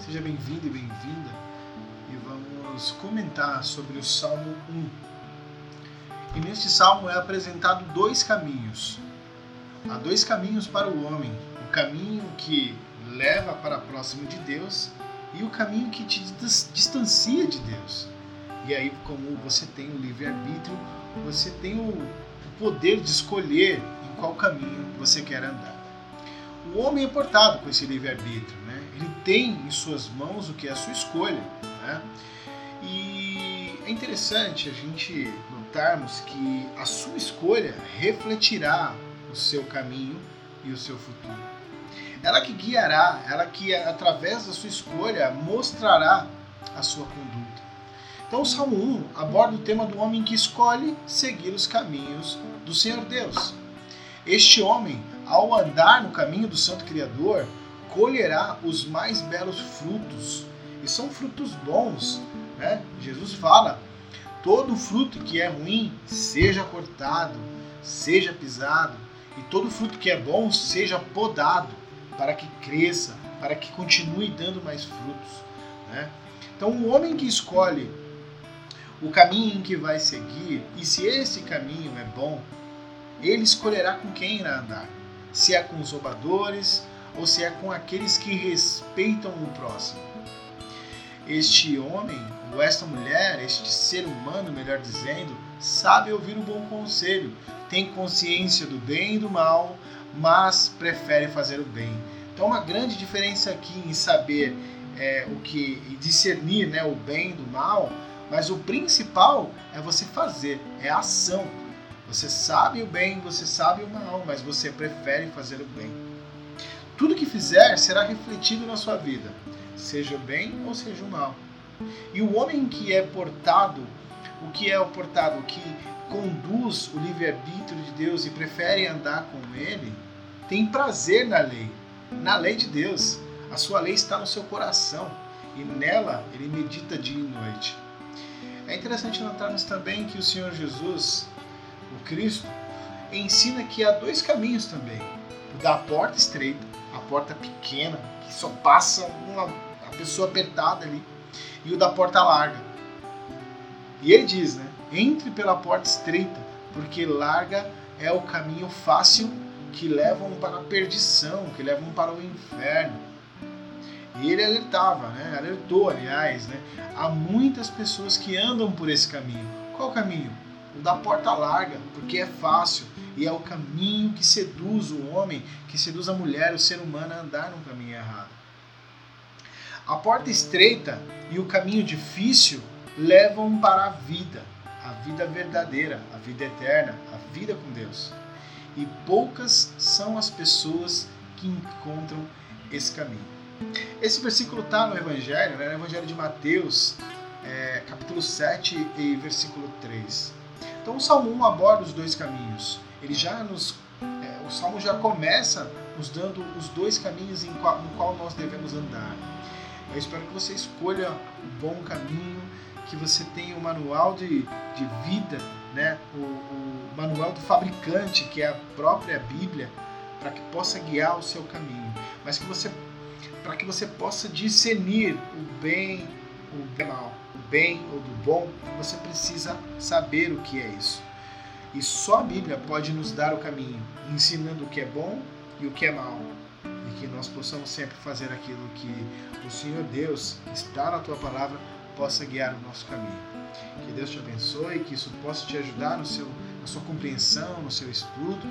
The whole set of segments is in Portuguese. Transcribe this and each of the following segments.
Seja bem-vindo e bem-vinda e vamos comentar sobre o Salmo 1. E neste salmo é apresentado dois caminhos. Há dois caminhos para o homem: o caminho que leva para próximo de Deus e o caminho que te distancia de Deus. E aí, como você tem o livre-arbítrio, você tem o poder de escolher em qual caminho você quer andar. O homem é portado com esse livre-arbítrio, né? ele tem em suas mãos o que é a sua escolha. Né? E é interessante a gente notarmos que a sua escolha refletirá o seu caminho e o seu futuro. Ela que guiará, ela que através da sua escolha mostrará a sua conduta. Então o Salmo 1 aborda o tema do homem que escolhe seguir os caminhos do Senhor Deus. Este homem, ao andar no caminho do Santo Criador, colherá os mais belos frutos. E são frutos bons. Né? Jesus fala: todo fruto que é ruim seja cortado, seja pisado, e todo fruto que é bom seja podado, para que cresça, para que continue dando mais frutos. Né? Então, o homem que escolhe o caminho em que vai seguir, e se esse caminho é bom, ele escolherá com quem irá andar. Se é com os roubadores, ou se é com aqueles que respeitam o próximo. Este homem, ou esta mulher, este ser humano, melhor dizendo, sabe ouvir o bom conselho, tem consciência do bem e do mal, mas prefere fazer o bem. Então, uma grande diferença aqui em saber é, o que discernir né, o bem do mal, mas o principal é você fazer, é a ação. Você sabe o bem, você sabe o mal, mas você prefere fazer o bem. Tudo que fizer será refletido na sua vida, seja o bem ou seja o mal. E o homem que é portado, o que é o portado, que conduz o livre-arbítrio de Deus e prefere andar com ele, tem prazer na lei, na lei de Deus. A sua lei está no seu coração e nela ele medita dia e noite. É interessante notarmos também que o Senhor Jesus, o Cristo, ensina que há dois caminhos também: o da porta estreita a porta pequena, que só passa uma, a pessoa apertada ali, e o da porta larga. E ele diz, né? Entre pela porta estreita, porque larga é o caminho fácil que levam para a perdição, que levam para o inferno. E ele alertava, né? alertou, aliás, né? há muitas pessoas que andam por esse caminho. Qual caminho? O da porta larga, porque é fácil, e é o caminho que seduz o homem, que seduz a mulher, o ser humano a andar num caminho errado. A porta estreita e o caminho difícil levam para a vida, a vida verdadeira, a vida eterna, a vida com Deus. E poucas são as pessoas que encontram esse caminho. Esse versículo está no Evangelho, né? no Evangelho de Mateus, é, capítulo 7 e versículo 3. Então o Salmo 1 aborda os dois caminhos ele já nos. É, o Salmo já começa nos dando os dois caminhos em qual, no qual nós devemos andar. Eu espero que você escolha o bom caminho, que você tenha o manual de, de vida, né? o, o manual do fabricante, que é a própria Bíblia, para que possa guiar o seu caminho. Mas que você para que você possa discernir o bem, o mal, o bem ou do bom, você precisa saber o que é isso. E só a Bíblia pode nos dar o caminho, ensinando o que é bom e o que é mal. E que nós possamos sempre fazer aquilo que o Senhor Deus, que está na tua palavra, possa guiar o nosso caminho. Que Deus te abençoe, que isso possa te ajudar no seu, na sua compreensão, no seu estudo.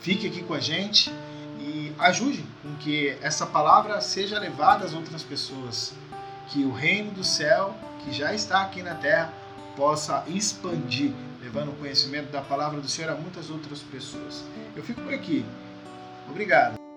Fique aqui com a gente e ajude com que essa palavra seja levada às outras pessoas. Que o reino do céu, que já está aqui na terra, possa expandir levando o conhecimento da palavra do Senhor a muitas outras pessoas. Eu fico por aqui. Obrigado.